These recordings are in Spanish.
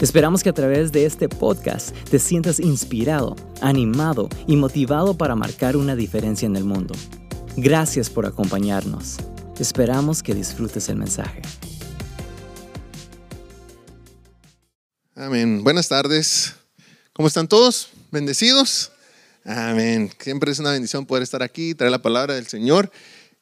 Esperamos que a través de este podcast te sientas inspirado, animado y motivado para marcar una diferencia en el mundo. Gracias por acompañarnos. Esperamos que disfrutes el mensaje. Amén. Buenas tardes. ¿Cómo están todos? ¿Bendecidos? Amén. Siempre es una bendición poder estar aquí, traer la palabra del Señor.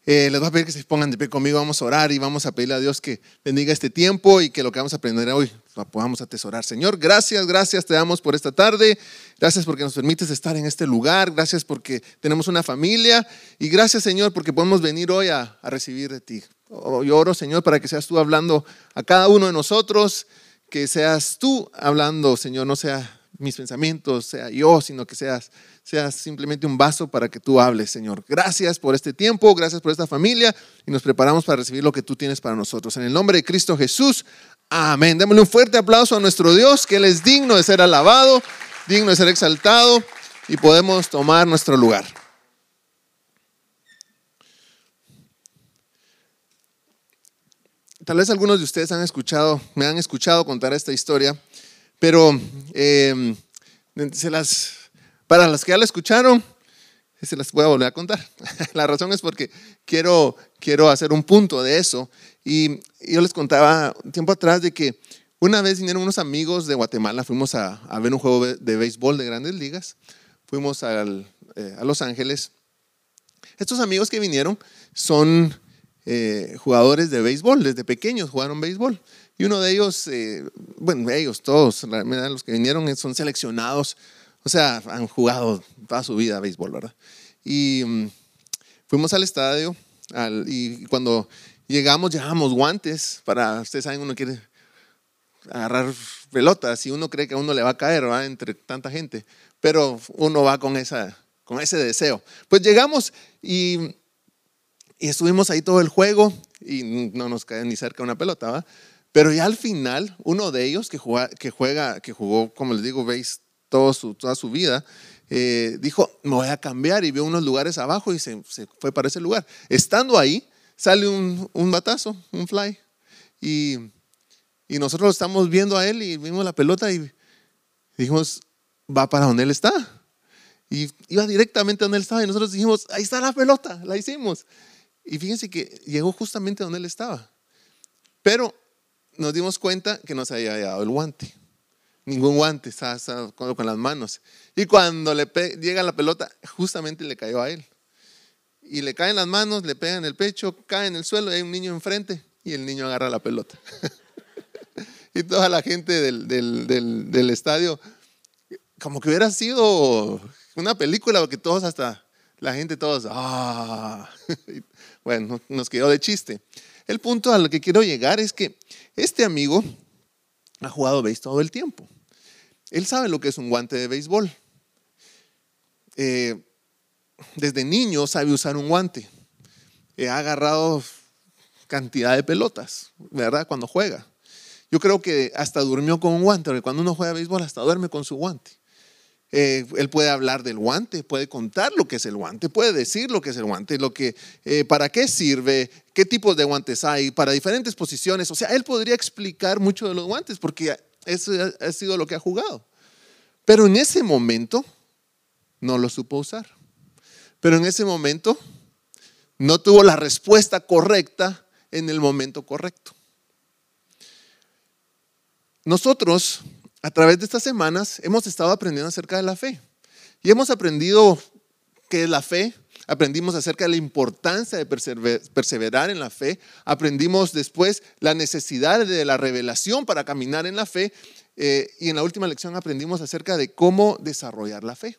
Eh, les voy a pedir que se pongan de pie conmigo, vamos a orar y vamos a pedirle a Dios que bendiga este tiempo y que lo que vamos a aprender hoy lo podamos atesorar. Señor, gracias, gracias te damos por esta tarde, gracias porque nos permites estar en este lugar, gracias porque tenemos una familia y gracias Señor porque podemos venir hoy a, recibir de ti. Oh, yo oro Señor para que seas tú hablando a cada uno de nosotros, que seas tú hablando Señor, no sea mis pensamientos, sea yo, sino que seas, seas simplemente un vaso para que tú hables, Señor. Gracias por este tiempo, gracias por esta familia y nos preparamos para recibir lo que tú tienes para nosotros. En el nombre de Cristo Jesús, amén. Démosle un fuerte aplauso a nuestro Dios, que Él es digno de ser alabado, digno de ser exaltado y podemos tomar nuestro lugar. Tal vez algunos de ustedes han escuchado, me han escuchado contar esta historia pero em, se las, para los que ya la escucharon, se las voy a volver a contar. la razón es porque quiero, quiero hacer un punto de eso. Y yo les contaba tiempo atrás de que una vez vinieron unos amigos de Guatemala, fuimos a, ver un juego de béisbol de grandes ligas, fuimos eh, a Los Ángeles. Estos amigos que vinieron son eh, jugadores de béisbol, desde pequeños jugaron béisbol. Y uno de ellos, eh, bueno, ellos todos, los que vinieron son seleccionados, o sea, han jugado toda su vida béisbol, ¿verdad? Y mm, fuimos al estadio y cuando llegamos, llevamos guantes para, ustedes saben, uno quiere agarrar pelotas y uno cree que a uno le va a caer, ¿verdad? Entre tanta gente, pero uno va con, esa, con ese deseo. Pues llegamos y, y estuvimos ahí todo el juego y no nos cae ni cerca una pelota, ¿verdad? Pero ya al final, uno de ellos que, juega, que, juega, que jugó, como les digo, veis, todo su, toda su vida, eh, dijo, me voy a cambiar y vio unos lugares abajo y se, fue para ese lugar. Estando ahí, sale un, un batazo, un fly. Y, y nosotros estamos viendo a él y vimos la pelota y dijimos, va para donde él está. Y iba directamente donde él estaba y nosotros dijimos, ahí está la pelota, la hicimos. Y fíjense que llegó justamente donde él estaba. Pero nos dimos cuenta que no se había dado el guante. Ningún guante, estaba, con las manos. Y cuando le llega la pelota, justamente le cayó a él. Y le caen las manos, le pegan el pecho, cae en el suelo hay un niño enfrente y el niño agarra la pelota. y toda la gente del, del, estadio, como que hubiera sido una película, porque todos hasta, la gente todos, ah, bueno, nos quedó de chiste. El punto al que quiero llegar es que este amigo ha jugado béisbol todo el tiempo. Él sabe lo que es un guante de béisbol. Eh, desde niño sabe usar un guante. Eh, ha agarrado cantidad de pelotas, ¿verdad? Cuando juega. Yo creo que hasta durmió con un guante, porque cuando uno juega béisbol hasta duerme con su guante. Eh, él puede hablar del guante, puede contar lo que es el guante, puede decir lo que es el guante, lo que, eh, para qué sirve, qué tipos de guantes hay, para diferentes posiciones. O sea, él podría explicar mucho de los guantes porque eso ha sido lo que ha jugado. Pero en ese momento no lo supo usar. Pero en ese momento no tuvo la respuesta correcta en el momento correcto. Nosotros a través de estas semanas hemos estado aprendiendo acerca de la fe. Y hemos aprendido qué es la fe, aprendimos acerca de la importancia de perseverar en la fe, aprendimos después la necesidad de la revelación para caminar en la fe eh, y en la última lección aprendimos acerca de cómo desarrollar la fe.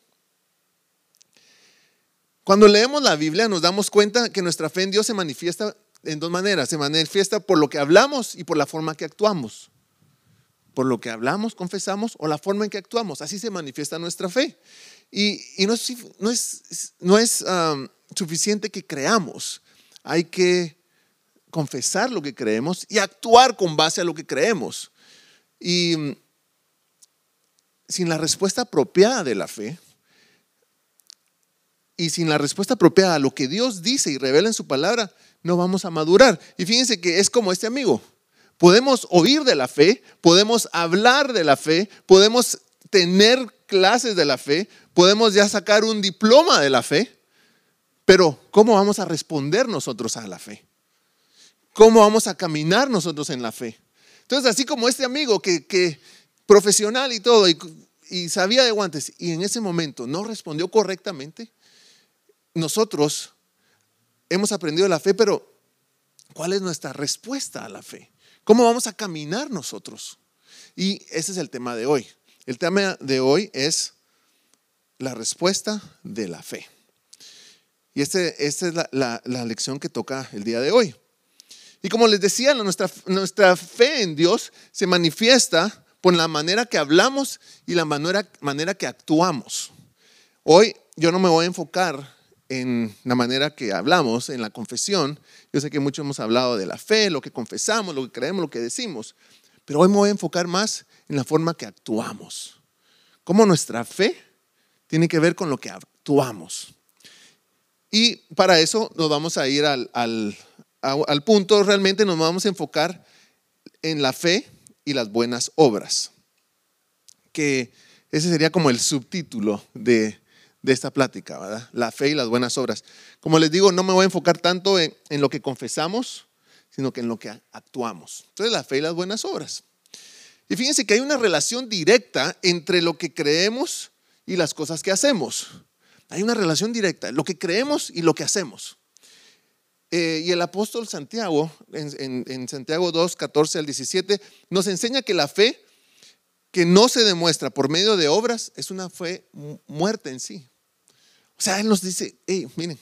Cuando leemos la Biblia nos damos cuenta que nuestra fe en Dios se manifiesta en dos maneras, se manifiesta por lo que hablamos y por la forma que actuamos por lo que hablamos, confesamos o la forma en que actuamos. Así se manifiesta nuestra fe. Y, no es, suficiente que creamos. Hay que confesar lo que creemos y actuar con base a lo que creemos. Y mm, sin la respuesta apropiada de la fe y sin la respuesta apropiada a lo que Dios dice y revela en su palabra, no vamos a madurar. Y fíjense que es como este amigo. Podemos oír de la fe, podemos hablar de la fe, podemos tener clases de la fe, podemos ya sacar un diploma de la fe, pero ¿cómo vamos a responder nosotros a la fe? ¿Cómo vamos a caminar nosotros en la fe? Entonces, así como este amigo que, profesional y todo, y, y sabía de guantes, y en ese momento no respondió correctamente, nosotros hemos aprendido la fe, pero ¿cuál es nuestra respuesta a la fe? ¿Cómo vamos a caminar nosotros? Y ese es el tema de hoy. El tema de hoy es la respuesta de la fe. Y este, esta es la, lección que toca el día de hoy. Y como les decía, nuestra, nuestra fe en Dios se manifiesta por la manera que hablamos y la manera, manera que actuamos. Hoy yo no me voy a enfocar en la manera que hablamos, en la confesión. Yo sé que muchos hemos hablado de la fe, lo que confesamos, lo que creemos, lo que decimos, pero hoy me voy a enfocar más en la forma que actuamos. Cómo nuestra fe tiene que ver con lo que actuamos. Y para eso nos vamos a ir al, al, punto, realmente nos vamos a enfocar en la fe y las buenas obras, que ese sería como el subtítulo de, de esta plática, ¿verdad? La fe y las buenas obras. Como les digo, no me voy a enfocar tanto en, lo que confesamos, sino que en lo que actuamos. Entonces, la fe y las buenas obras. Y fíjense que hay una relación directa entre lo que creemos y las cosas que hacemos. Hay una relación directa, lo que creemos y lo que hacemos. Eh, y el apóstol Santiago, en, en, Santiago 2, 14 al 17, nos enseña que la fe que no se demuestra por medio de obras es una fe muerta en sí. O sea, Él nos dice, hey, miren,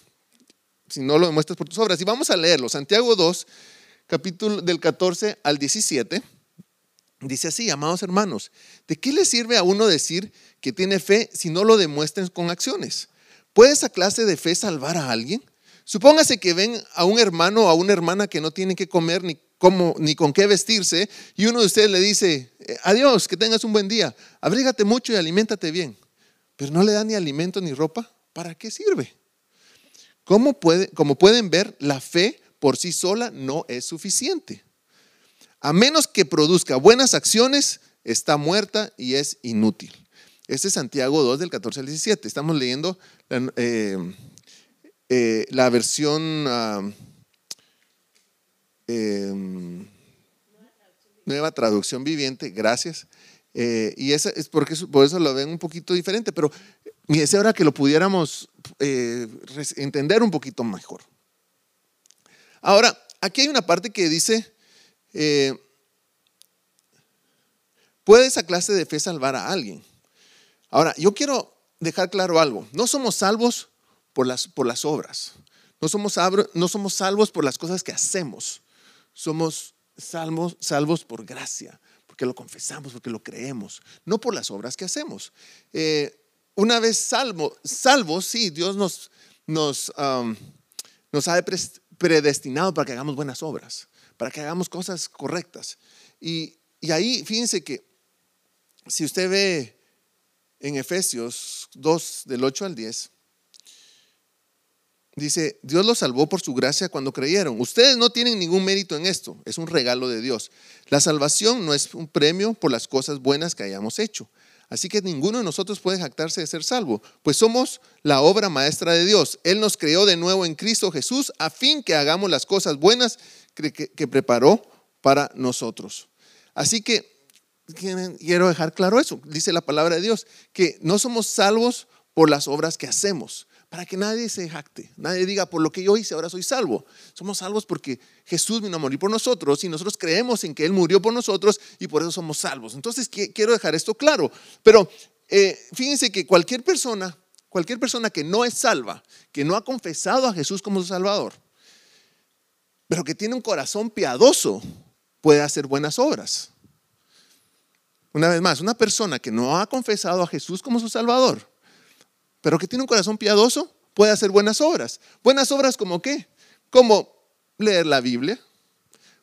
si no lo demuestras por tus obras. Y vamos a leerlo. Santiago 2, capítulo del 14 al 17. Dice así, amados hermanos, ¿de qué le sirve a uno decir que tiene fe si no lo demuestran con acciones? ¿Puede esa clase de fe salvar a alguien? Supóngase que ven a un hermano o a una hermana que no tiene que comer ni, cómo, ni con qué vestirse y uno de ustedes le dice, eh, adiós, que tengas un buen día, abrígate mucho y aliméntate bien, pero no le da ni alimento ni ropa, ¿para qué sirve? ¿Cómo puede, como pueden ver, la fe por sí sola no es suficiente. A menos que produzca buenas acciones, está muerta y es inútil. Este es Santiago 2 del 14 al 17. Estamos leyendo la, eh, eh, versión ah, em, nueva traducción viviente, gracias. Eh, y esa es porque por eso lo ven un poquito diferente, pero mi deseo era que lo pudiéramos entender un poquito mejor. Ahora, aquí hay una parte que dice eh, ¿Puede esa clase de fe salvar a alguien? Ahora, yo quiero dejar claro algo. No somos salvos por las, por las obras. No somos, no somos salvos por las cosas que hacemos. Somos salvos, salvos por gracia, porque lo confesamos, porque lo creemos, no por las obras que hacemos. Eh, una vez salvo, salvos, sí, Dios nos, nos, nos ha predestinado para que hagamos buenas obras para que hagamos cosas correctas. Y, ahí, fíjense que si usted ve en Efesios 2, del 8 al 10, dice, Dios los salvó por su gracia cuando creyeron. Ustedes no tienen ningún mérito en esto, es un regalo de Dios. La salvación no es un premio por las cosas buenas que hayamos hecho. Así que ninguno de nosotros puede jactarse de ser salvo, pues somos la obra maestra de Dios. Él nos creó de nuevo en Cristo Jesús a fin que hagamos las cosas buenas que, preparó para nosotros. Así que quiero dejar claro eso. Dice la palabra de Dios, que no somos salvos por las obras que hacemos, para que nadie se jacte, nadie diga, por lo que yo hice, ahora soy salvo. Somos salvos porque Jesús vino a morir por nosotros y nosotros creemos en que Él murió por nosotros y por eso somos salvos. Entonces, quiero dejar esto claro. Pero eh, fíjense que cualquier persona, cualquier persona que no es salva, que no ha confesado a Jesús como su Salvador, pero que tiene un corazón piadoso puede hacer buenas obras. Una vez más, una persona que no ha confesado a Jesús como su Salvador, pero que tiene un corazón piadoso, puede hacer buenas obras. Buenas obras como qué? Como leer la Biblia.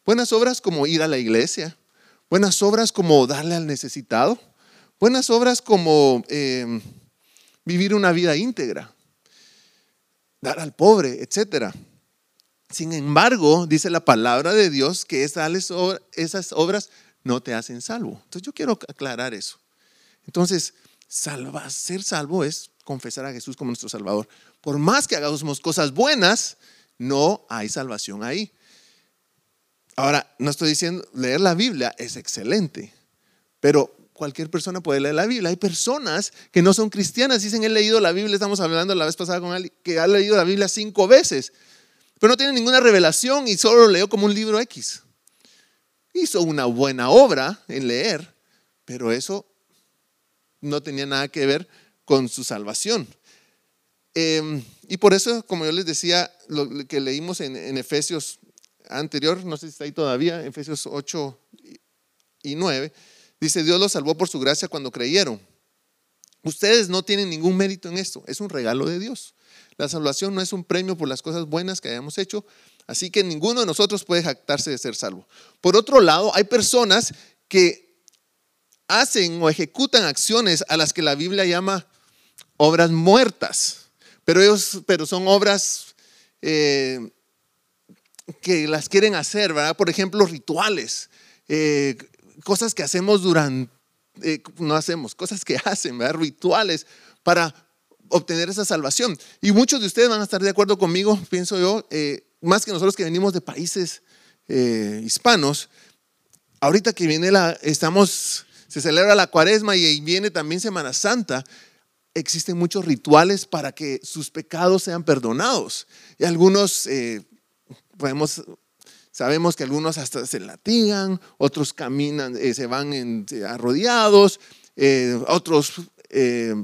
Buenas obras como ir a la iglesia. Buenas obras como darle al necesitado. Buenas obras como eh, vivir una vida íntegra. Dar al pobre, etc. Sin embargo, dice la palabra de Dios que esas obras no te hacen salvo. Entonces yo quiero aclarar eso. Entonces, ser salvo es confesar a Jesús como nuestro Salvador. Por más que hagamos cosas buenas, no hay salvación ahí. Ahora, no estoy diciendo, leer la Biblia es excelente, pero cualquier persona puede leer la Biblia. Hay personas que no son cristianas, dicen, he leído la Biblia, estamos hablando la vez pasada con alguien que ha leído la Biblia cinco veces, pero no tiene ninguna revelación y solo lo leo como un libro X. Hizo una buena obra en leer, pero eso no tenía nada que ver con su salvación. Em, y por eso, como yo les decía, lo que leímos en, Efesios anterior, no sé si está ahí todavía, Efesios 8 y 9, dice, Dios los salvó por su gracia cuando creyeron. Ustedes no tienen ningún mérito en esto, es un regalo de Dios. La salvación no es un premio por las cosas buenas que hayamos hecho, así que ninguno de nosotros puede jactarse de ser salvo. Por otro lado, hay personas que hacen o ejecutan acciones a las que la Biblia llama obras muertas, pero, ellos, pero son obras eh, que las quieren hacer, ¿verdad? Por ejemplo, rituales, eh, cosas que hacemos durante, eh, no hacemos, cosas que hacen, ¿verdad? Rituales para obtener esa salvación. Y muchos de ustedes van a estar de acuerdo conmigo, pienso yo, más que nosotros que venimos de países hispanos, ahorita que viene la, estamos se celebra la cuaresma y viene también Semana Santa, existen muchos rituales para que sus pecados sean perdonados. Y algunos, eh, podemos, sabemos que algunos hasta se latigan, otros caminan, eh, se van en, eh, arrodiados, otros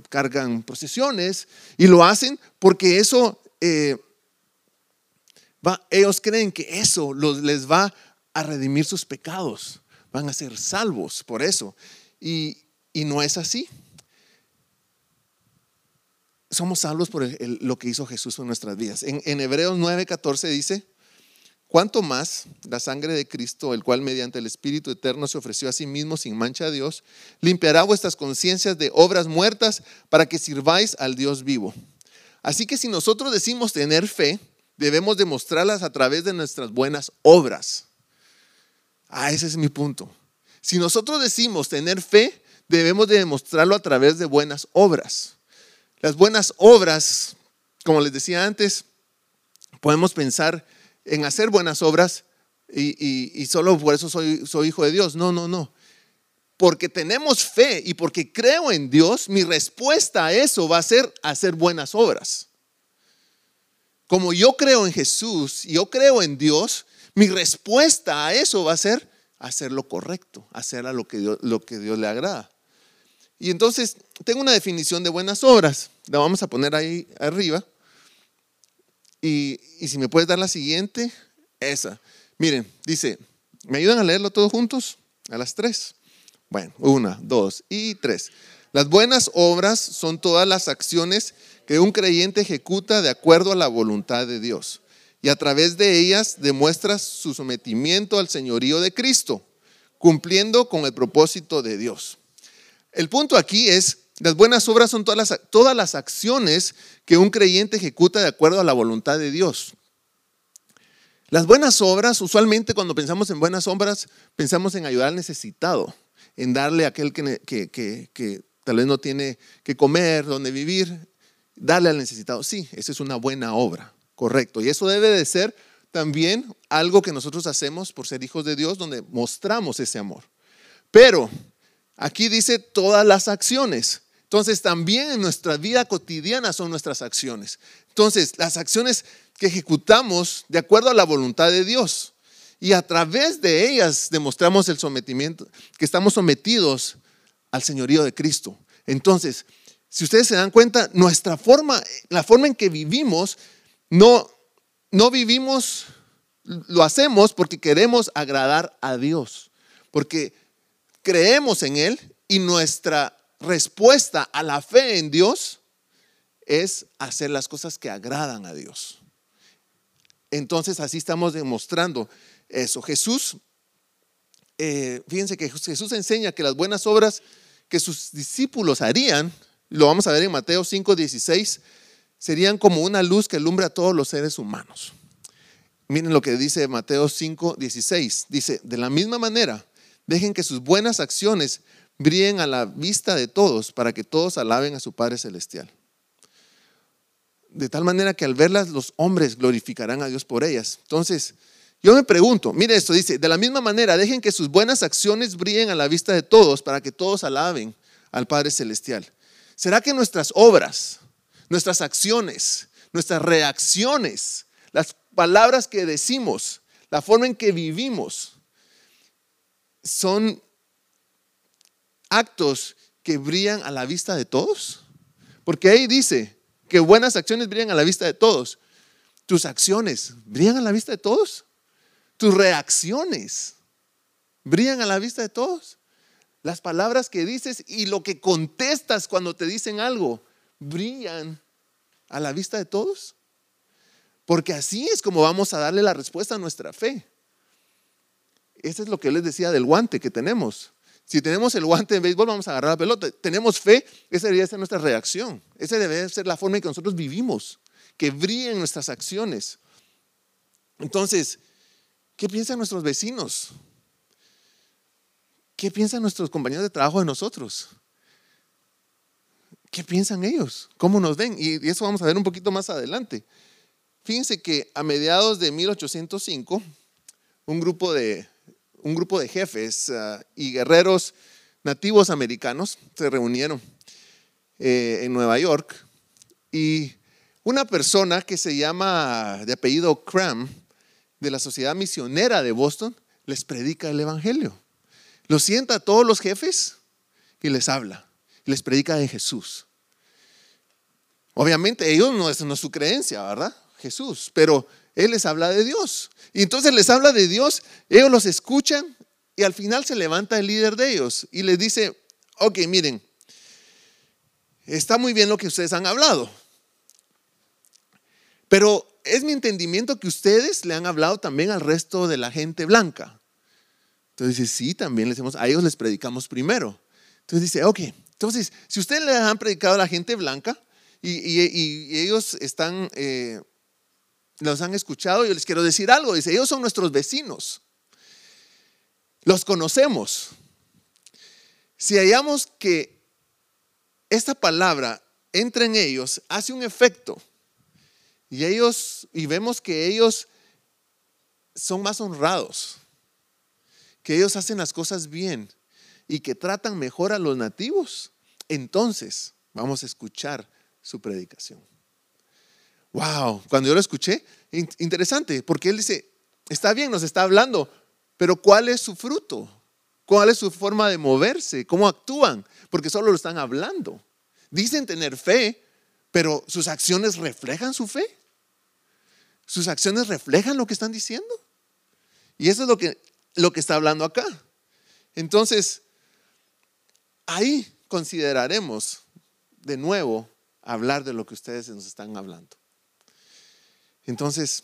cargan procesiones y lo hacen porque eso, ellos creen que eso los, les va a redimir sus pecados van a ser salvos por eso. Y, no es así. Somos salvos por lo que hizo Jesús en nuestras vidas. En, en Hebreos 9:14 dice, ¿cuánto más la sangre de Cristo, el cual mediante el Espíritu Eterno se ofreció a sí mismo sin mancha a Dios, limpiará vuestras conciencias de obras muertas para que sirváis al Dios vivo? Así que si nosotros decimos tener fe, debemos demostrarlas a través de nuestras buenas obras. Ah, ese es mi punto. Si nosotros decimos tener fe, debemos de demostrarlo a través de buenas obras. Las buenas obras, como les decía antes, podemos pensar en hacer buenas obras y, solo por eso soy, hijo de Dios. No, no, no. Porque tenemos fe y porque creo en Dios, mi respuesta a eso va a ser hacer buenas obras. Como yo creo en Jesús y yo creo en Dios, mi respuesta a eso va a ser hacer lo correcto, hacer a lo que Dios le agrada. Y entonces tengo una definición de buenas obras, la vamos a poner ahí arriba. Y, y si me puedes dar la siguiente, esa. Miren, dice, ¿me ayudan a leerlo todos juntos? A las tres. Bueno, una, dos y tres. Las buenas obras son todas las acciones que un creyente ejecuta de acuerdo a la voluntad de Dios y a través de ellas demuestra su sometimiento al señorío de Cristo, cumpliendo con el propósito de Dios. El punto aquí es, las buenas obras son todas las, todas las acciones que un creyente ejecuta de acuerdo a la voluntad de Dios. Las buenas obras, usualmente cuando pensamos en buenas obras, pensamos en ayudar al necesitado, en darle a aquel que, tal vez no tiene que comer, donde vivir, darle al necesitado. Sí, esa es una buena obra. Correcto. Y eso debe de ser también algo que nosotros hacemos por ser hijos de Dios, donde mostramos ese amor. Pero aquí dice todas las acciones. Entonces también en nuestra vida cotidiana son nuestras acciones. Entonces las acciones que ejecutamos de acuerdo a la voluntad de Dios. Y a través de ellas demostramos el sometimiento, que estamos sometidos al señorío de Cristo. Entonces, si ustedes se dan cuenta, nuestra forma, la forma en que vivimos no, no vivimos, lo hacemos porque queremos agradar a Dios, porque creemos en Él y nuestra respuesta a la fe en Dios es hacer las cosas que agradan a Dios. Entonces así estamos demostrando eso. Jesús, eh, fíjense que Jesús enseña que las buenas obras que sus discípulos harían, lo vamos a ver en Mateo 5, 16, serían como una luz que alumbra a todos los seres humanos. Miren lo que dice Mateo 5, 16. Dice, de la misma manera, dejen que sus buenas acciones brillen a la vista de todos para que todos alaben a su Padre Celestial. De tal manera que al verlas los hombres glorificarán a Dios por ellas. Entonces, yo me pregunto, mire esto, dice, de la misma manera, dejen que sus buenas acciones brillen a la vista de todos para que todos alaben al Padre Celestial. ¿Será que nuestras obras, nuestras acciones, nuestras reacciones, las palabras que decimos, la forma en que vivimos, son actos que brillan a la vista de todos? Porque ahí dice que buenas acciones brillan a la vista de todos. ¿Tus acciones brillan a la vista de todos? ¿Tus reacciones brillan a la vista de todos? Las palabras que dices y lo que contestas cuando te dicen algo brillan a la vista de todos. Porque así es como vamos a darle la respuesta a nuestra fe. Eso es lo que les decía del guante que tenemos. Si tenemos el guante de béisbol, vamos a agarrar la pelota. Tenemos fe, esa debería ser nuestra reacción. Esa debe ser la forma en que nosotros vivimos, que brillen nuestras acciones. Entonces, ¿qué piensan nuestros vecinos? ¿Qué piensan nuestros compañeros de trabajo de nosotros? ¿Qué piensan ellos? ¿Cómo nos ven? Y eso vamos a ver un poquito más adelante. Fíjense que a mediados de 1805, un grupo de un grupo de jefes ah, y guerreros nativos americanos se reunieron eh, en Nueva York y una persona que se llama de apellido Cram de la Sociedad Misionera de Boston les predica el Evangelio. Los sienta a todos los jefes y les habla, les predica de Jesús. Obviamente ellos no es, no es su creencia, ¿verdad? Jesús, pero él les habla de Dios. Y entonces les habla de Dios, ellos los escuchan y al final se levanta el líder de ellos y les dice, ok, miren, está muy bien lo que ustedes han hablado, pero es mi entendimiento que ustedes le han hablado también al resto de la gente blanca. Entonces dice, sí, también les hemos, a ellos les predicamos primero. Entonces dice, ok, entonces, si ustedes le han predicado a la gente blanca y, ellos están... Eh, los han escuchado, yo les quiero decir algo. Dice, ellos son nuestros vecinos. Los conocemos. Si hallamos que esta palabra entra en ellos, hace un efecto. Y ellos, y vemos que ellos son más honrados, que ellos hacen las cosas bien y que tratan mejor a los nativos, entonces vamos a escuchar su predicación. Wow, cuando yo lo escuché, interesante, porque él dice, está bien, nos está hablando, pero ¿cuál es su fruto? ¿Cuál es su forma de moverse? ¿Cómo actúan? Porque solo lo están hablando. Dicen tener fe, pero sus acciones reflejan su fe. Sus acciones reflejan lo que están diciendo. Y eso es lo que, lo que está hablando acá. Entonces, ahí consideraremos de nuevo hablar de lo que ustedes nos están hablando. Entonces,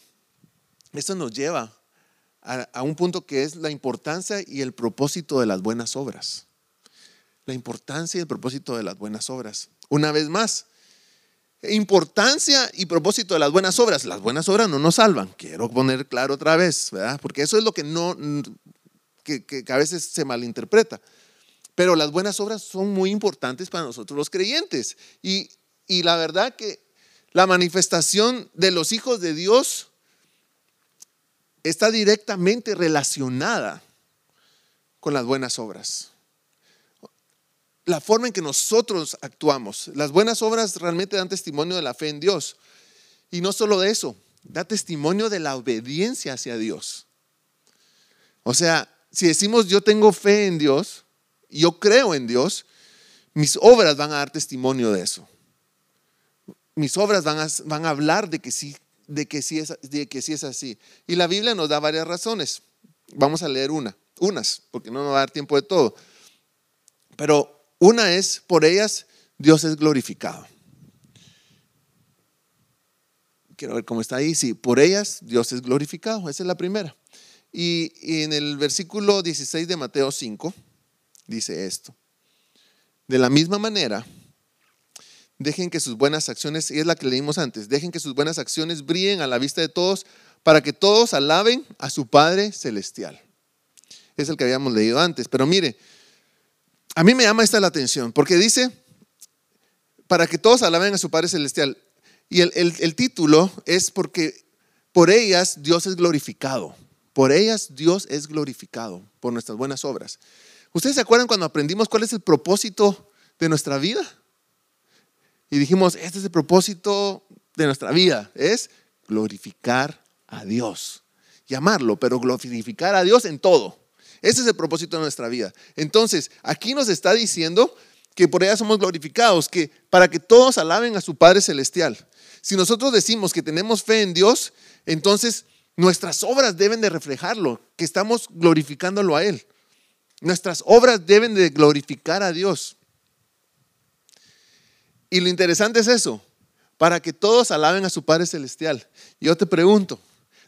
esto nos lleva a, un punto que es la importancia y el propósito de las buenas obras. La importancia y el propósito de las buenas obras. Una vez más, importancia y propósito de las buenas obras. Las buenas obras no nos salvan. Quiero poner claro otra vez, ¿verdad? Porque eso es lo que no, que, a veces se malinterpreta. Pero las buenas obras son muy importantes para nosotros los creyentes. Y, y la verdad que la manifestación de los hijos de Dios está directamente relacionada con las buenas obras. La forma en que nosotros actuamos. Las buenas obras realmente dan testimonio de la fe en Dios. Y no solo de eso, da testimonio de la obediencia hacia Dios. O sea, si decimos yo tengo fe en Dios, yo creo en Dios, mis obras van a dar testimonio de eso mis obras van a, van a hablar de que, sí, de, que sí es, de que sí es así. Y la Biblia nos da varias razones. Vamos a leer una, unas, porque no nos va a dar tiempo de todo. Pero una es, por ellas Dios es glorificado. quiero ver cómo está ahí. Sí, por ellas Dios es glorificado. Esa es la primera. Y, y en el versículo 16 de Mateo 5 dice esto. De la misma manera, dejen que sus buenas acciones, y es la que leímos antes, dejen que sus buenas acciones brillen a la vista de todos para que todos alaben a su Padre Celestial. Es el que habíamos leído antes. Pero mire, a mí me llama esta la atención, porque dice, para que todos alaben a su Padre Celestial. Y el, título es porque por ellas Dios es glorificado. Por ellas Dios es glorificado, por nuestras buenas obras. ¿Ustedes se acuerdan cuando aprendimos cuál es el propósito de nuestra vida? Y dijimos, este es el propósito de nuestra vida, es glorificar a Dios. Llamarlo, pero glorificar a Dios en todo. Ese es el propósito de nuestra vida. Entonces, aquí nos está diciendo que por ella somos glorificados, que para que todos alaben a su Padre Celestial. Si nosotros decimos que tenemos fe en Dios, entonces nuestras obras deben de reflejarlo, que estamos glorificándolo a Él. Nuestras obras deben de glorificar a Dios. Y lo interesante es eso, para que todos alaben a su Padre Celestial. Yo te pregunto,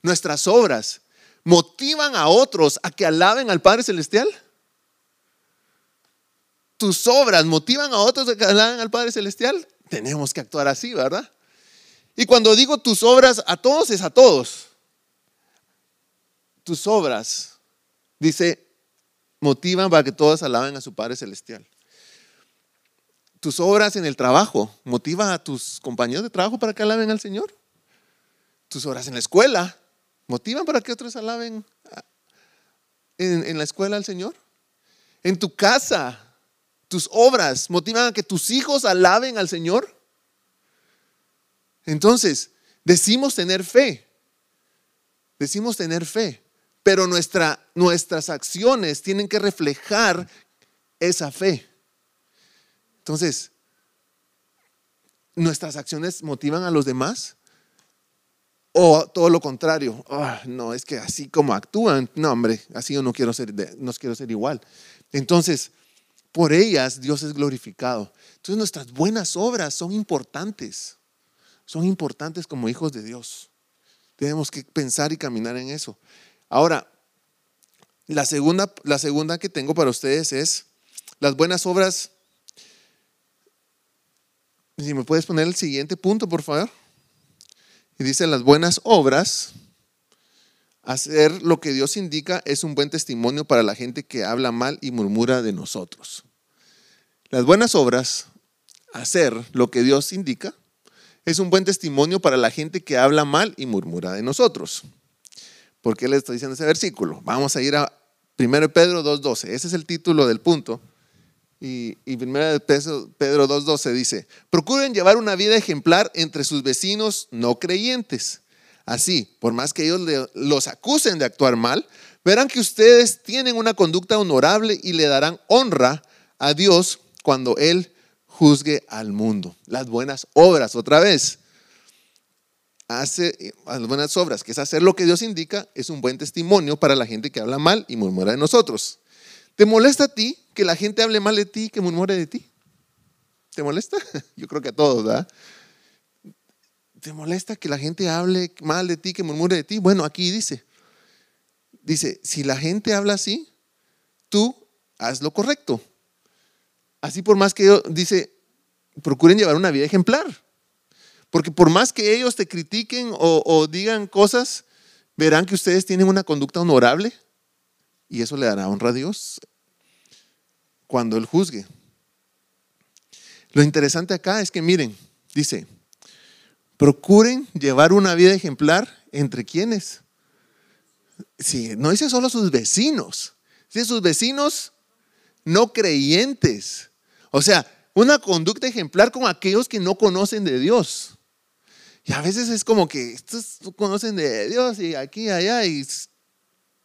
¿nuestras obras motivan a otros a que alaben al Padre Celestial? ¿Tus obras motivan a otros a que alaben al Padre Celestial? Tenemos que actuar así, ¿verdad? Y cuando digo tus obras, a todos es a todos. Tus obras, dice, motivan para que todos alaben a su Padre Celestial. Tus obras en el trabajo motivan a tus compañeros de trabajo para que alaben al Señor. Tus obras en la escuela motivan para que otros alaben en, en la escuela al Señor. En tu casa, tus obras motivan a que tus hijos alaben al Señor. Entonces, decimos tener fe. Decimos tener fe pero nuestra, nuestras acciones tienen que reflejar esa fe. Entonces, ¿nuestras acciones motivan a los demás? O todo lo contrario, ah, no, es que así como actúan, no, hombre, así yo no quiero ser, no quiero ser igual. Entonces, por ellas Dios es glorificado. Entonces, nuestras buenas obras son importantes, son importantes como hijos de Dios. Tenemos que pensar y caminar en eso. Ahora, la segunda, la segunda que tengo para ustedes es las buenas obras. Si me puedes poner el siguiente punto, por favor. Y dice, las buenas obras, hacer lo que Dios indica es un buen testimonio para la gente que habla mal y murmura de nosotros. Las buenas obras, hacer lo que Dios indica, es un buen testimonio para la gente que habla mal y murmura de nosotros. ¿Por qué le estoy diciendo ese versículo? Vamos a ir a 1 Pedro 2.12. Ese es el título del punto. Y, y 1 Pedro 2.12 dice, procuren llevar una vida ejemplar entre sus vecinos no creyentes. Así, por más que ellos los acusen de actuar mal, verán que ustedes tienen una conducta honorable y le darán honra a Dios cuando Él juzgue al mundo. Las buenas obras, otra vez hace eh, las buenas obras, que es hacer lo que Dios indica, es un buen testimonio para la gente que habla mal y murmura de nosotros. ¿Te molesta a ti que la gente hable mal de ti, que murmure de ti? ¿Te molesta? Yo creo que a todos, ¿verdad? ¿Te molesta que la gente hable mal de ti, que murmure de ti? Bueno, aquí dice, dice, si la gente habla así, tú haz lo correcto. Así por más que dice, procuren llevar una vida ejemplar. Porque por más que ellos te critiquen o, digan cosas, verán que ustedes tienen una conducta honorable y eso le dará honra a Dios cuando Él juzgue. Lo interesante acá es que miren, dice, procuren llevar una vida ejemplar entre quienes. Sí, no dice solo sus vecinos, dice sus vecinos no creyentes. O sea, una conducta ejemplar con aquellos que no conocen de Dios. Y a veces es como que estos conocen de Dios y aquí allá y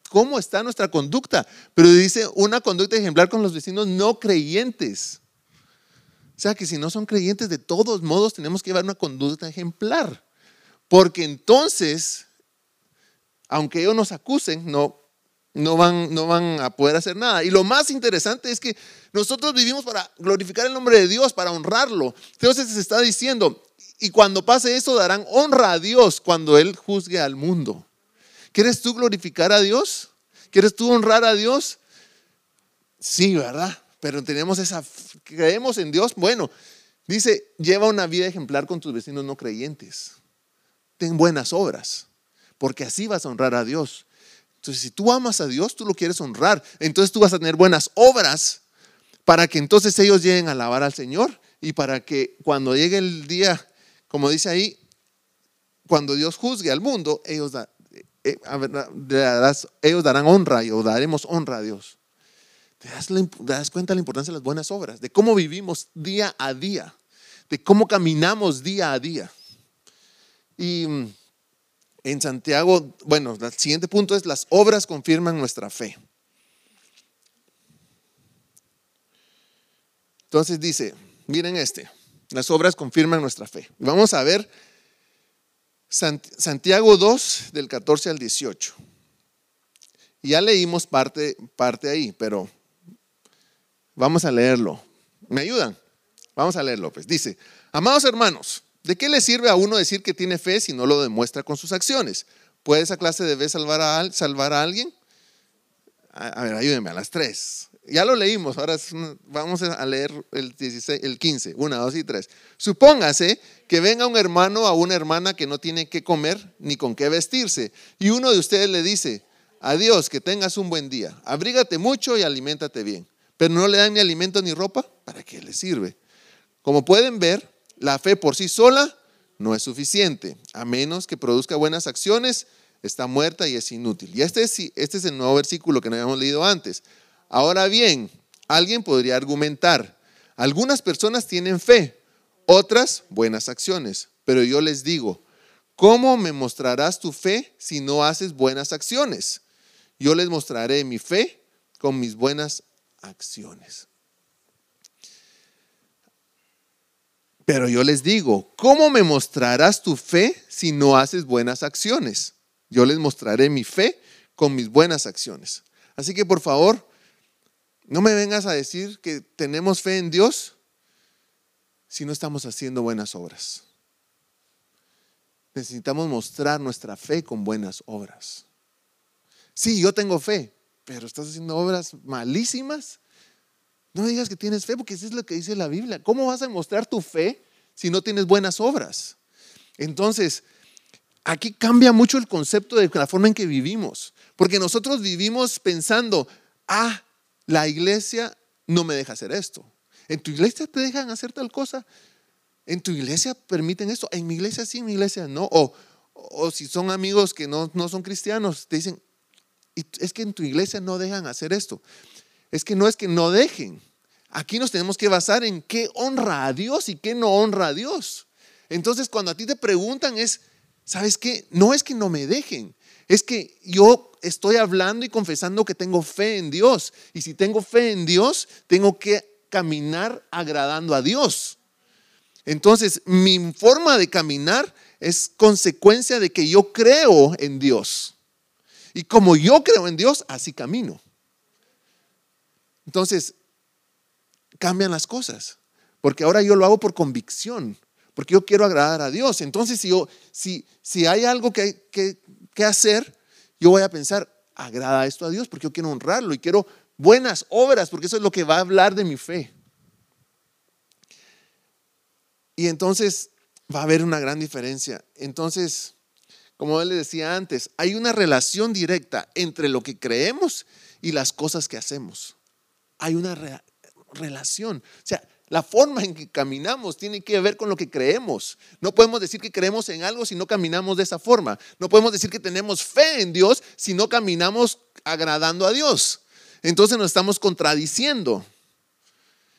cómo está nuestra conducta. Pero dice una conducta ejemplar con los vecinos no creyentes. O sea que si no son creyentes, de todos modos tenemos que llevar una conducta ejemplar. Porque entonces, aunque ellos nos acusen, no, no, van, no van a poder hacer nada. Y lo más interesante es que nosotros vivimos para glorificar el nombre de Dios, para honrarlo. Entonces se está diciendo, Y cuando pase eso, darán honra a Dios cuando Él juzgue al mundo. ¿Quieres tú glorificar a Dios? ¿Quieres tú honrar a Dios? Sí, ¿verdad? Pero tenemos esa, creemos en Dios. Bueno, dice, lleva una vida ejemplar con tus vecinos no creyentes. Ten buenas obras, porque así vas a honrar a Dios. Entonces, si tú amas a Dios, tú lo quieres honrar. Entonces tú vas a tener buenas obras para que entonces ellos lleguen a alabar al Señor y para que cuando llegue el día, como dice ahí, cuando Dios juzgue al mundo, ellos, ellos darán honra y o daremos honra a Dios. ¿Te das, ¿Te das cuenta de la importancia de las buenas obras? De cómo vivimos día a día, de cómo caminamos día a día. Y mm, en Santiago, bueno, el siguiente punto es las obras confirman nuestra fe. Entonces dice, miren este, las obras confirman nuestra fe. Vamos a ver Santiago 2 del 14 al 18. Ya leímos parte, parte ahí, pero vamos a leerlo. ¿Me ayudan? Vamos a leerlo, pues. Dice, amados hermanos, ¿De qué le sirve a uno decir que tiene fe si no lo demuestra con sus acciones? ¿Puede esa clase de fe salvar a, salvar a alguien? A, ver, ayúdenme a las tres. Ya lo leímos, ahora vamos a leer el, 16, el 15, 1, 2 y 3. Supóngase que venga un hermano a una hermana que no tiene qué comer ni con qué vestirse y uno de ustedes le dice, adiós, que tengas un buen día, abrígate mucho y aliméntate bien, pero no le dan ni alimento ni ropa, ¿para qué le sirve? Como pueden ver, la fe por sí sola no es suficiente, a menos que produzca buenas acciones, está muerta y es inútil. Y este es, este es el nuevo versículo que no habíamos leído antes. Ahora bien, alguien podría argumentar, algunas personas tienen fe, otras buenas acciones, pero yo les digo, ¿cómo me mostrarás tu fe si no haces buenas acciones? Yo les mostraré mi fe con mis buenas acciones. Pero yo les digo, ¿cómo me mostrarás tu fe si no haces buenas acciones? Yo les mostraré mi fe con mis buenas acciones. Así que por favor, no me vengas a decir que tenemos fe en Dios si no estamos haciendo buenas obras. Necesitamos mostrar nuestra fe con buenas obras. Sí, yo tengo fe, pero estás haciendo obras malísimas no digas que tienes fe, porque eso es lo que dice la Biblia. ¿Cómo vas a demostrar tu fe si no tienes buenas obras? Entonces, aquí cambia mucho el concepto de la forma en que vivimos, porque nosotros vivimos pensando, ah, la iglesia no me deja hacer esto. ¿En tu iglesia te dejan hacer tal cosa? ¿En tu iglesia permiten esto? En mi iglesia sí, en mi iglesia no. O, o si son amigos que no, no son cristianos, te dicen, es que en tu iglesia no dejan hacer esto es que no es que no dejen. Aquí nos tenemos que basar en qué honra a Dios y qué no honra a Dios. Entonces, cuando a ti te preguntan es, ¿sabes qué? No es que no me dejen, es que yo estoy hablando y confesando que tengo fe en Dios. Y si tengo fe en Dios, tengo que caminar agradando a Dios. Entonces, mi forma de caminar es consecuencia de que yo creo en Dios. Y como yo creo en Dios, así camino. Entonces, cambian las cosas, porque ahora yo lo hago por convicción, porque yo quiero agradar a Dios. Entonces, si, yo, si, si hay algo que, que, que hacer, yo voy a pensar, agrada esto a Dios, porque yo quiero honrarlo y quiero buenas obras, porque eso es lo que va a hablar de mi fe. Y entonces va a haber una gran diferencia. Entonces, como él le decía antes, hay una relación directa entre lo que creemos y las cosas que hacemos hay una relación. O sea, la forma en que caminamos tiene que ver con lo que creemos. No podemos decir que creemos en algo si no caminamos de esa forma. No podemos decir que tenemos fe en Dios si no caminamos agradando a Dios. Entonces nos estamos contradiciendo.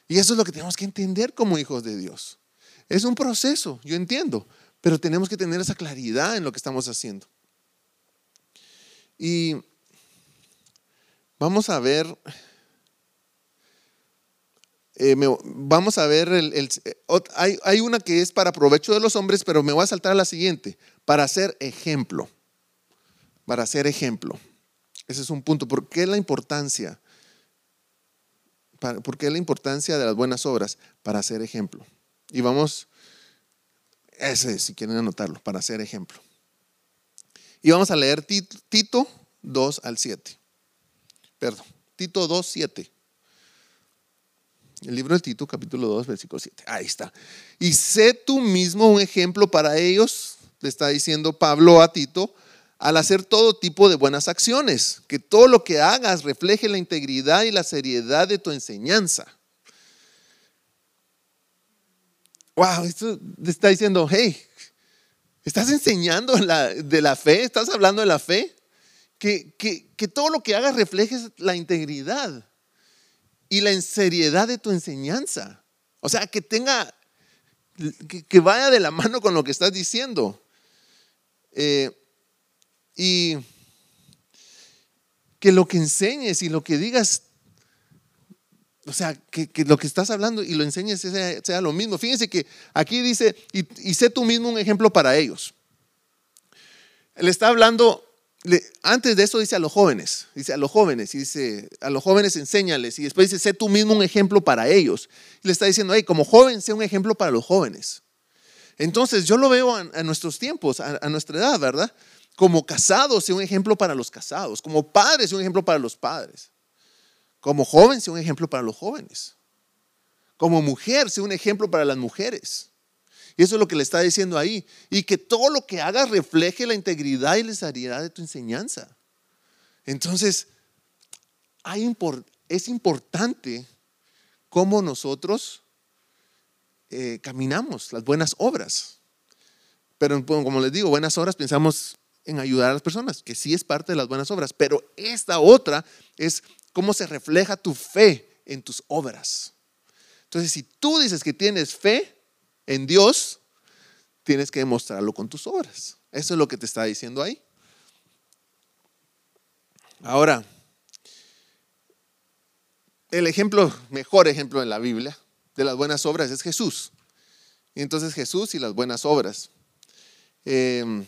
Y eso es lo que tenemos que entender como hijos de Dios. Es un proceso, yo entiendo, pero tenemos que tener esa claridad en lo que estamos haciendo. Y vamos a ver eh, vamos a ver, el, eh, hay, hay, una que es para provecho de los hombres, pero me voy a saltar a la siguiente, para hacer ejemplo, para hacer ejemplo. Ese es un punto. ¿Por qué la importancia? ¿Por qué la importancia de las buenas obras? Para hacer ejemplo. Y vamos, Ese, si quieren anotarlo, para hacer ejemplo. Y vamos a leer Tito 2 al 7. Perdón, Tito 2, 7. El libro de Tito, capítulo 2, versículo 7. Ahí está. Y sé tú mismo un ejemplo para ellos, le está diciendo Pablo a Tito, al hacer todo tipo de buenas acciones, que todo lo que hagas refleje la integridad y la seriedad de tu enseñanza. Wow, esto está diciendo, hey, ¿estás enseñando de la fe? ¿Estás hablando de la fe? Que, que todo lo que hagas refleje la integridad y la seriedad de tu enseñanza. O sea, que tenga, que, vaya de la mano con lo que estás diciendo. Eh, y que lo que enseñes y lo que digas, o sea, que, lo que estás hablando y lo enseñes sea, lo mismo. Fíjense que aquí dice, y, y sé tú mismo un ejemplo para ellos. Él está hablando antes de eso dice a los jóvenes, dice a los jóvenes, y dice a los jóvenes enséñales, y después dice, sé tú mismo un ejemplo para ellos. Y le está diciendo, hey, como joven, sé un ejemplo para los jóvenes. Entonces yo lo veo a, nuestros tiempos, a, nuestra edad, ¿verdad? Como casado, sé un ejemplo para los casados. Como padre, sé un ejemplo para los padres. Como joven, sé un ejemplo para los jóvenes. Como mujer, sé un ejemplo para las mujeres. Y eso es lo que le está diciendo ahí. Y que todo lo que hagas refleje la integridad y la seriedad de tu enseñanza. Entonces, es importante cómo nosotros eh, caminamos, las buenas obras. Pero como les digo, buenas obras pensamos en ayudar a las personas, que sí es parte de las buenas obras. Pero esta otra es cómo se refleja tu fe en tus obras. Entonces, si tú dices que tienes fe, en Dios, tienes que demostrarlo con tus obras. Eso es lo que te está diciendo ahí. Ahora, el ejemplo, mejor ejemplo en la Biblia de las buenas obras es Jesús. Y entonces Jesús y las buenas obras. Em,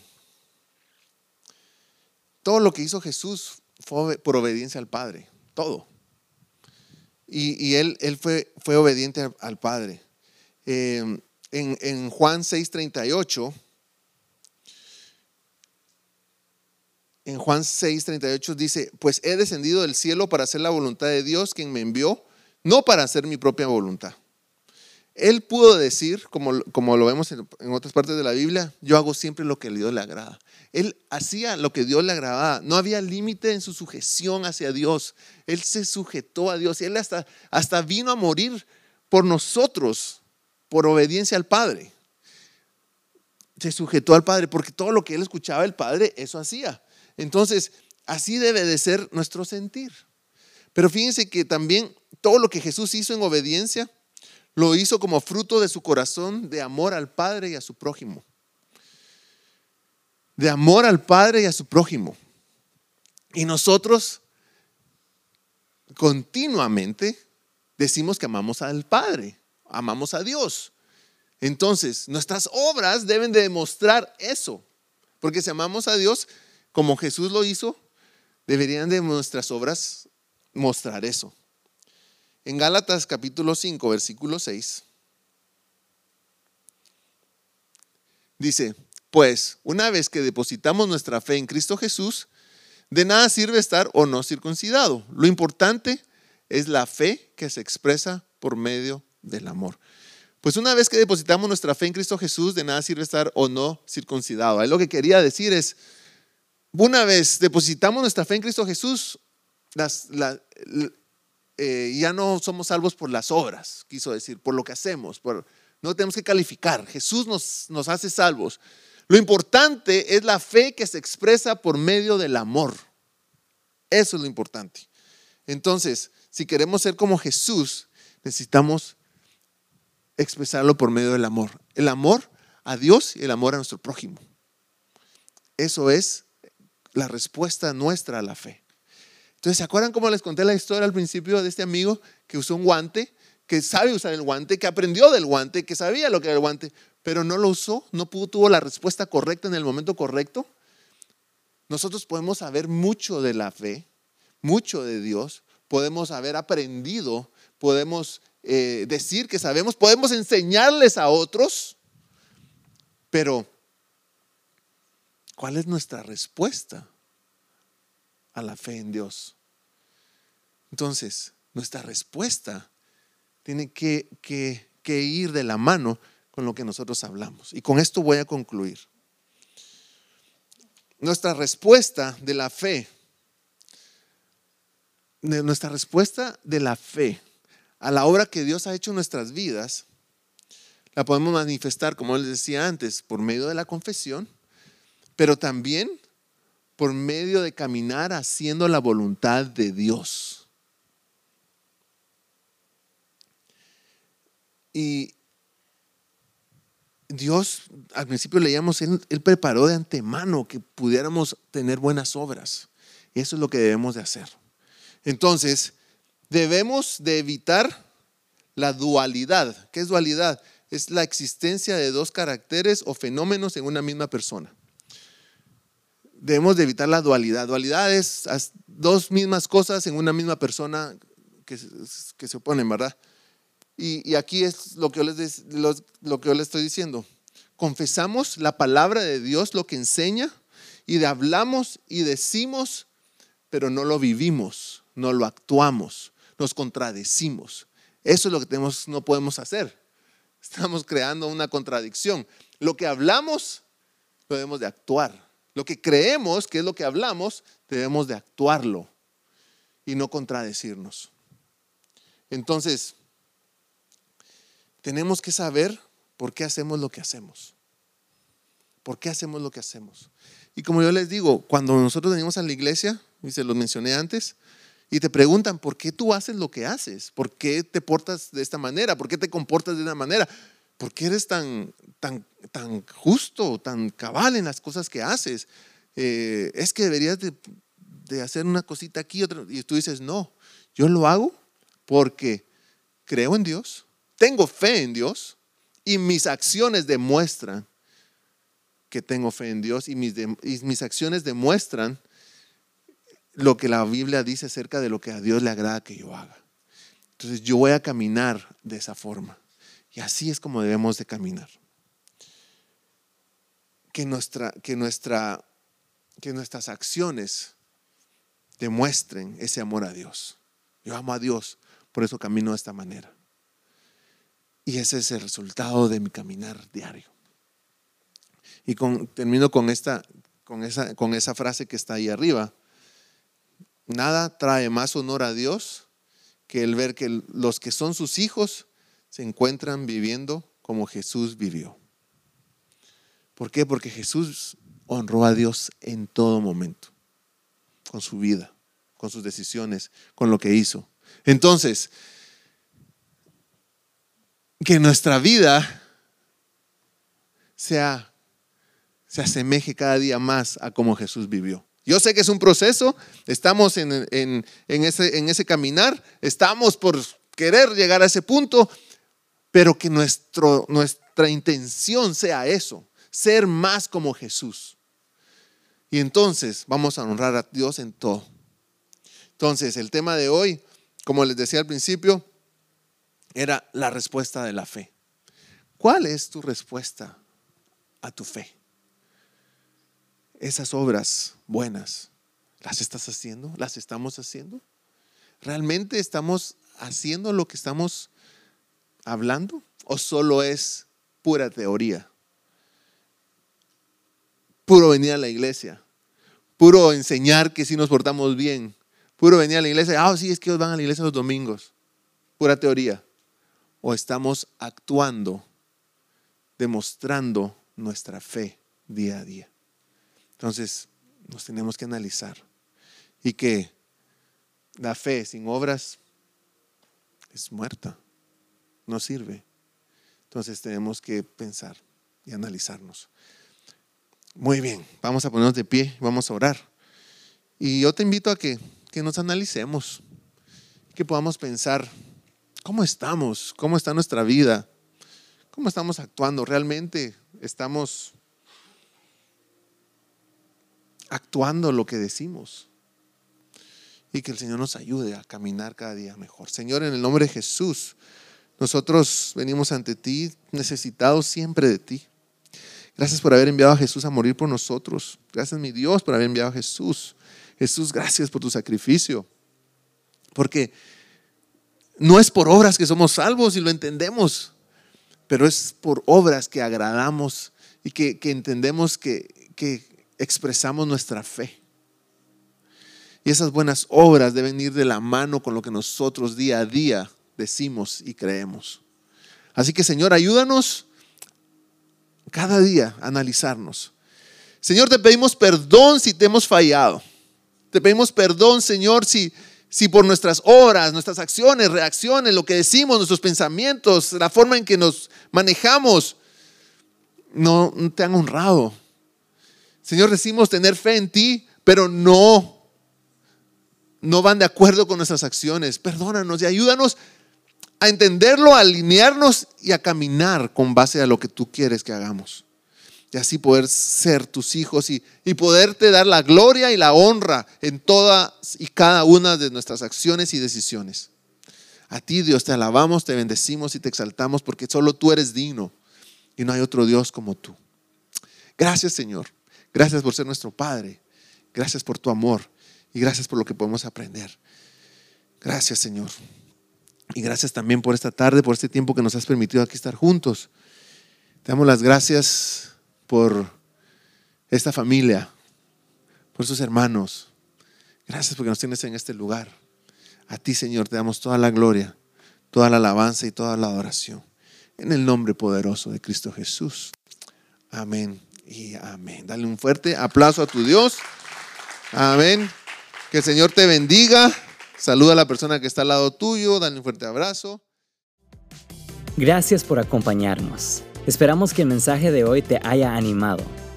todo lo que hizo Jesús fue por obediencia al Padre, todo. Y, él, él fue, fue obediente al, Padre. Em, en, Juan 6:38, en Juan 6:38 dice, pues he descendido del cielo para hacer la voluntad de Dios quien me envió, no para hacer mi propia voluntad. Él pudo decir, como, como lo vemos en, otras partes de la Biblia, yo hago siempre lo que a Dios le agrada. Él hacía lo que Dios le agradaba. No había límite en su sujeción hacia Dios. Él se sujetó a Dios él hasta, hasta vino a morir por nosotros por obediencia al Padre. Se sujetó al Padre porque todo lo que él escuchaba el Padre, eso hacía. Entonces, así debe de ser nuestro sentir. Pero fíjense que también todo lo que Jesús hizo en obediencia, lo hizo como fruto de su corazón de amor al Padre y a su prójimo. De amor al Padre y a su prójimo. Y nosotros continuamente decimos que amamos al Padre amamos a Dios. Entonces, nuestras obras deben de demostrar eso. Porque si amamos a Dios como Jesús lo hizo, deberían de nuestras obras mostrar eso. En Gálatas capítulo 5, versículo 6, dice, pues una vez que depositamos nuestra fe en Cristo Jesús, de nada sirve estar o no circuncidado. Lo importante es la fe que se expresa por medio del amor. Pues una vez que depositamos nuestra fe en Cristo Jesús, de nada sirve estar o no circuncidado. Ahí lo que quería decir es, una vez depositamos nuestra fe en Cristo Jesús, eh, ya no somos salvos por las obras, quiso decir, por lo que hacemos, no tenemos que calificar. Jesús nos, nos hace salvos. Lo importante es la fe que se expresa por medio del amor. Eso es lo importante. Entonces, si queremos ser como Jesús, necesitamos expresarlo por medio del amor. El amor a Dios y el amor a nuestro prójimo. Eso es la respuesta nuestra a la fe. Entonces, ¿se acuerdan cómo les conté la historia al principio de este amigo que usó un guante, que sabe usar el guante, que aprendió del guante, que sabía lo que era el guante, pero no lo usó, no pudo, tuvo la respuesta correcta en el momento correcto? Nosotros podemos saber mucho de la fe, mucho de Dios, podemos haber aprendido, podemos eh, decir que sabemos, podemos enseñarles a otros, Pero, ¿cuál es nuestra respuesta a la fe en Dios? Entonces, nuestra respuesta tiene que, ir de la mano con lo que nosotros hablamos. Y con esto voy a concluir. Nuestra respuesta de la fe, nuestra respuesta de la fe a la obra que Dios ha hecho en nuestras vidas, la podemos manifestar, como les decía antes, por medio de la confesión, pero también por medio de caminar haciendo la voluntad de Dios. Y Dios, al principio leíamos, él, preparó de antemano que pudiéramos tener buenas obras. Eso es lo que debemos de hacer. Entonces, debemos de evitar la dualidad. ¿Qué es dualidad? Es la existencia de dos caracteres o fenómenos en una misma persona. Debemos de evitar la dualidad. Dualidad es dos mismas cosas en una misma persona que, se oponen, ¿verdad? Y, aquí es lo que, yo les, lo, que yo les estoy diciendo. Confesamos la palabra de Dios, lo que enseña, y hablamos y decimos, pero no lo vivimos, no lo actuamos, nos contradecimos. Eso es lo que tenemos, no podemos hacer. Estamos creando una contradicción. Lo que hablamos, lo debemos de actuar. Lo que creemos que es lo que hablamos, debemos de actuarlo y no contradecirnos. Entonces, tenemos que saber por qué hacemos lo que hacemos. ¿Por qué hacemos lo que hacemos? Y como yo les digo, cuando nosotros venimos a la iglesia, y se los mencioné antes, y te preguntan, ¿por qué tú haces lo que haces? ¿Por qué te portas de esta manera? ¿Por qué te comportas de esta manera? ¿Por qué eres tan, tan, tan justo, tan cabal en las cosas que haces? Eh, es que deberías de, hacer una cosita aquí, otra, y tú dices, no, yo lo hago porque creo en Dios, tengo fe en Dios y mis acciones demuestran que tengo fe en Dios y mis, mis acciones demuestran lo que la Biblia dice acerca de lo que a Dios le agrada que yo haga. Entonces yo voy a caminar de esa forma. Y así es como debemos de caminar. Que, nuestra, que, nuestra, que nuestras acciones demuestren ese amor a Dios. Yo amo a Dios, por eso camino de esta manera. Y ese es el resultado de mi caminar diario. Y termino con esta, con, esa, con esa frase que está ahí arriba. Nada trae más honor a Dios que el ver que los que son sus hijos se encuentran viviendo como Jesús vivió. ¿Por qué? Porque Jesús honró a Dios en todo momento, con su vida, con sus decisiones, con lo que hizo. Entonces, que nuestra vida sea, se asemeje cada día más a como Jesús vivió. Yo sé que es un proceso, estamos en, ese, en ese caminar, estamos por querer llegar a ese punto, pero que nuestro, nuestra intención sea eso, ser más como Jesús. Y entonces vamos a honrar a Dios en todo. Entonces, el tema de hoy, como les decía al principio, era la respuesta de la fe. ¿Cuál es tu respuesta a tu fe? Esas obras buenas, ¿las estás haciendo? ¿Las estamos haciendo? ¿Realmente estamos haciendo lo que estamos hablando? ¿O solo es pura teoría? Puro venir a la iglesia, puro enseñar que si nos portamos bien, puro venir a la iglesia, ah, sí, es que ellos van a la iglesia los domingos, pura teoría o estamos actuando, demostrando nuestra fe día a día. Entonces, nos tenemos que analizar y que la fe sin obras es muerta, no sirve. Entonces tenemos que pensar y analizarnos. Muy bien, vamos a ponernos de pie, vamos a orar. Y yo te invito a que, que nos analicemos, que podamos pensar ¿Cómo estamos? ¿Cómo está nuestra vida? ¿Cómo estamos actuando? ¿Realmente estamos actuando lo que decimos? Y que el Señor nos ayude a caminar cada día mejor. Señor, en el nombre de Jesús, nosotros venimos ante ti necesitados siempre de ti. Gracias por haber enviado a Jesús a morir por nosotros. Gracias, mi Dios, por haber enviado a Jesús. Jesús, gracias por tu sacrificio. Porque no es por obras que somos salvos y lo entendemos, pero es por obras que agradamos y que, entendemos que, expresamos nuestra fe. Y esas buenas obras deben ir de la mano con lo que nosotros día a día decimos y creemos. Así que Señor, ayúdanos cada día a analizarnos. Señor, te pedimos perdón si te hemos fallado. Te pedimos perdón, Señor, si, si por nuestras obras, nuestras acciones, reacciones, lo que decimos, nuestros pensamientos, la forma en que nos manejamos, no te han honrado. Señor, decimos tener fe en ti, pero no no van de acuerdo con nuestras acciones. Perdónanos y ayúdanos a entenderlo, a alinearnos y a caminar con base a lo que tú quieres que hagamos. Y así poder ser tus hijos y, y poderte dar la gloria y la honra en todas y cada una de nuestras acciones y decisiones. A ti, Dios, te alabamos, te bendecimos y te exaltamos porque solo tú eres digno y no hay otro Dios como tú. Gracias, Señor. Gracias por ser nuestro Padre. Gracias por tu amor. Y gracias por lo que podemos aprender. Gracias, Señor. Y gracias también por esta tarde, por este tiempo que nos has permitido aquí estar juntos. Te damos las gracias por esta familia, por sus hermanos. Gracias porque nos tienes en este lugar. A ti, Señor, te damos toda la gloria, toda la alabanza y toda la adoración. En el nombre poderoso de Cristo Jesús. Amén y amén. Dale un fuerte aplauso a tu Dios. Amén. Que el Señor te bendiga. Saluda a la persona que está al lado tuyo, dale un fuerte abrazo. Gracias por acompañarnos. Esperamos que el mensaje de hoy te haya animado.